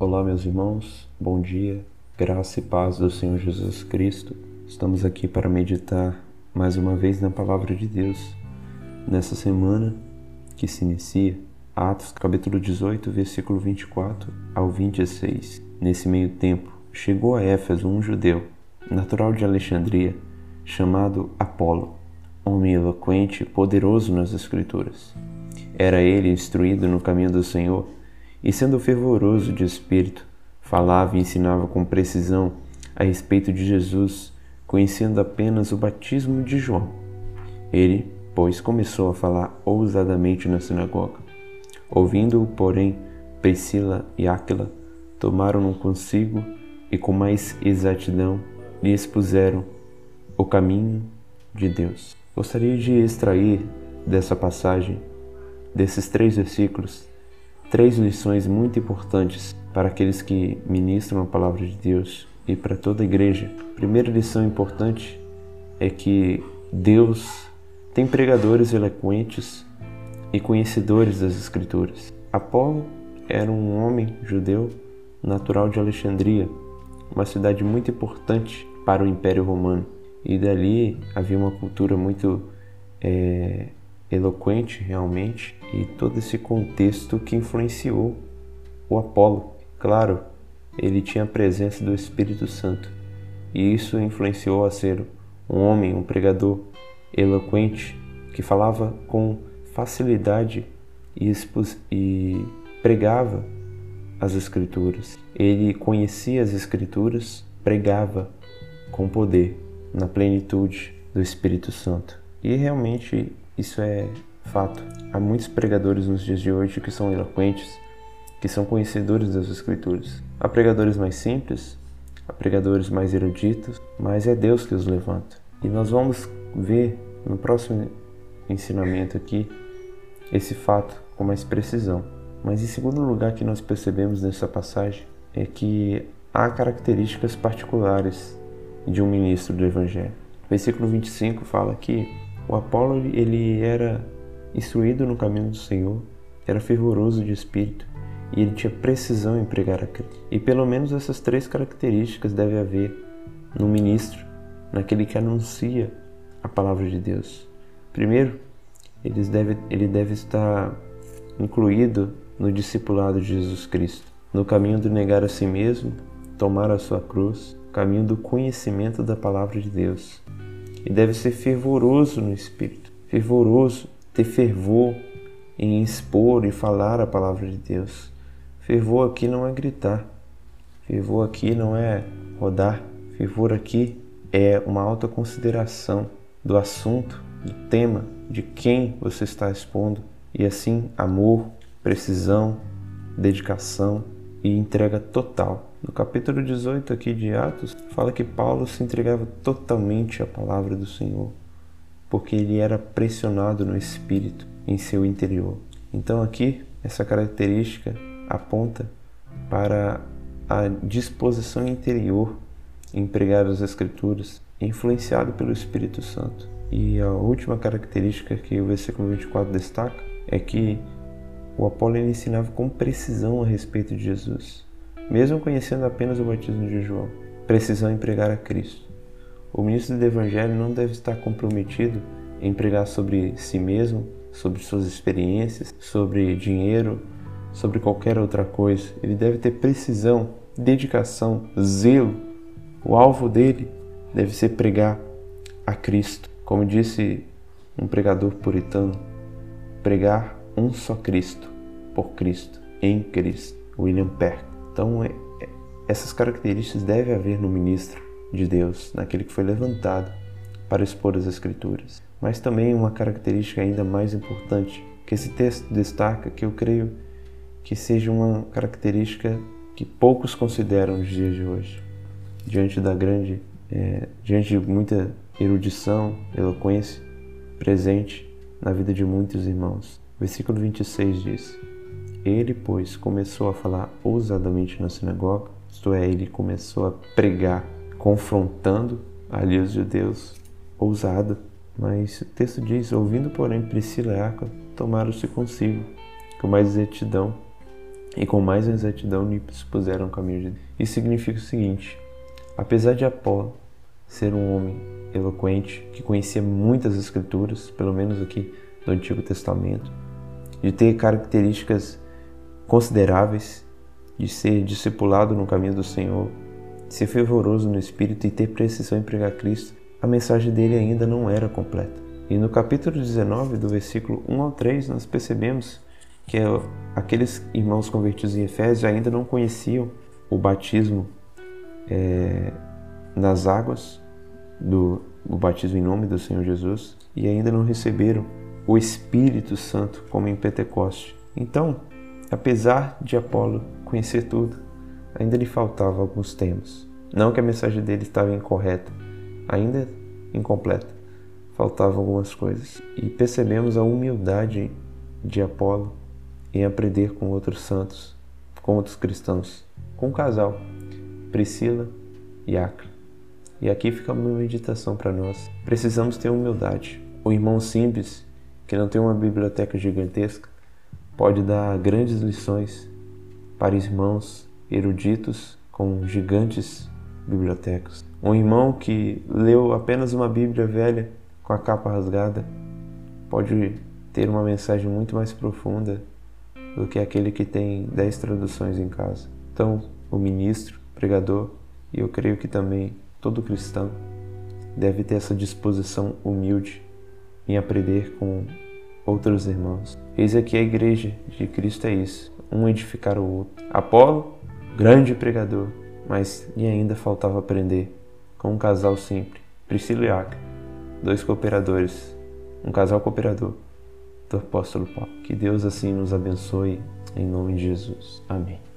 Olá, meus irmãos, bom dia, graça e paz do Senhor Jesus Cristo. Estamos aqui para meditar mais uma vez na Palavra de Deus nessa semana que se inicia, Atos capítulo 18, versículo 24 ao 26. Nesse meio tempo, chegou a Éfeso um judeu, natural de Alexandria, chamado Apolo, homem eloquente e poderoso nas Escrituras. Era ele instruído no caminho do Senhor e, sendo fervoroso de espírito, falava e ensinava com precisão a respeito de Jesus, conhecendo apenas o batismo de João. Ele, pois, começou a falar ousadamente na sinagoga. Ouvindo-o, porém, Priscila e Áquila tomaram-no consigo e, com mais exatidão, lhe expuseram o caminho de Deus. Gostaria de extrair dessa passagem, desses três versículos, três lições muito importantes para aqueles que ministram a palavra de Deus e para toda a igreja. Primeira lição importante é que Deus tem pregadores eloquentes e conhecedores das Escrituras. Apolo era um homem judeu natural de Alexandria, uma cidade muito importante para o Império Romano. E dali havia uma cultura muito é, eloquente realmente e todo esse contexto que influenciou o Apolo. Claro, ele tinha a presença do Espírito Santo e isso influenciou a ser um homem, um pregador eloquente que falava com facilidade e, e pregava as Escrituras. Ele conhecia as Escrituras, pregava com poder, na plenitude do Espírito Santo. E realmente isso é fato. Há muitos pregadores nos dias de hoje que são eloquentes, que são conhecedores das Escrituras. Há pregadores mais simples, há pregadores mais eruditos, mas é Deus que os levanta. E nós vamos ver no próximo ensinamento aqui esse fato com mais precisão. Mas em segundo lugar que nós percebemos nessa passagem é que há características particulares de um ministro do evangelho. Versículo 25 fala que o Apolo ele era instruído no caminho do Senhor, era fervoroso de espírito e ele tinha precisão em pregar a Cristo. E pelo menos essas três características deve haver no ministro, naquele que anuncia a palavra de Deus. Primeiro, ele deve, ele deve estar incluído no discipulado de Jesus Cristo, no caminho de negar a si mesmo, tomar a sua cruz, caminho do conhecimento da palavra de Deus, e deve ser fervoroso no espírito, fervoroso, ter fervor em expor e falar a palavra de Deus. Fervor aqui não é gritar, fervor aqui não é rodar, fervor aqui é uma alta consideração do assunto, do tema, de quem você está expondo, e assim amor, precisão, dedicação e entrega total no capítulo 18 aqui de Atos, fala que Paulo se entregava totalmente à palavra do Senhor, porque ele era pressionado no espírito, em seu interior. Então aqui, essa característica aponta para a disposição interior em pregar as Escrituras, influenciado pelo Espírito Santo. E a última característica que o versículo 24 destaca é que o Apolo ensinava com precisão a respeito de Jesus mesmo conhecendo apenas o batismo de João. Precisam empregar a Cristo. O ministro do Evangelho não deve estar comprometido em pregar sobre si mesmo, sobre suas experiências, sobre dinheiro, sobre qualquer outra coisa. Ele deve ter precisão, dedicação, zelo. O alvo dele deve ser pregar a Cristo. Como disse um pregador puritano, pregar um só Cristo, por Cristo, em Cristo. William Perk. Então, é, é, essas características devem haver no ministro de Deus, naquele que foi levantado para expor as Escrituras. Mas também uma característica ainda mais importante, que esse texto destaca, que eu creio que seja uma característica que poucos consideram nos dias de hoje, diante da grande, é, diante de muita erudição, eloquência presente na vida de muitos irmãos. Versículo 26 diz: ele, pois, começou a falar ousadamente na sinagoga, isto é, ele começou a pregar, confrontando ali os judeus, ousado. Mas o texto diz: ouvindo, porém, Priscila e Áquila, tomaram-se consigo, com mais exatidão, e com mais exatidão lhe expuseram o caminho de Deus. Isso significa o seguinte: apesar de Apolo ser um homem eloquente, que conhecia muitas escrituras, pelo menos aqui do Antigo Testamento, de ter características consideráveis, de ser discipulado no caminho do Senhor, de ser fervoroso no espírito e ter precisão em pregar Cristo, a mensagem dele ainda não era completa. E no capítulo 19, do versículo 1 ao 3, nós percebemos que aqueles irmãos convertidos em Efésios ainda não conheciam o batismo é, nas águas, do o batismo em nome do Senhor Jesus, e ainda não receberam o Espírito Santo como em Pentecoste. Então, apesar de Apolo conhecer tudo, ainda lhe faltava alguns temas. Não que a mensagem dele estava incorreta, ainda incompleta, faltavam algumas coisas. E percebemos a humildade de Apolo em aprender com outros santos, com outros cristãos, com um casal, Priscila e Acre. E aqui fica uma meditação para nós. Precisamos ter humildade. O irmão simples, que não tem uma biblioteca gigantesca, pode dar grandes lições para irmãos eruditos com gigantes bibliotecas. Um irmão que leu apenas uma Bíblia velha com a capa rasgada pode ter uma mensagem muito mais profunda do que aquele que tem dez traduções em casa. Então, o ministro, pregador, e eu creio que também todo cristão deve ter essa disposição humilde em aprender com outros irmãos. Eis aqui a igreja de Cristo é isso, um edificar o outro. Apolo, grande pregador, mas lhe ainda faltava aprender com um casal simples, Priscila e Acre, dois cooperadores, um casal cooperador do apóstolo Paulo. Que Deus assim nos abençoe em nome de Jesus. Amém.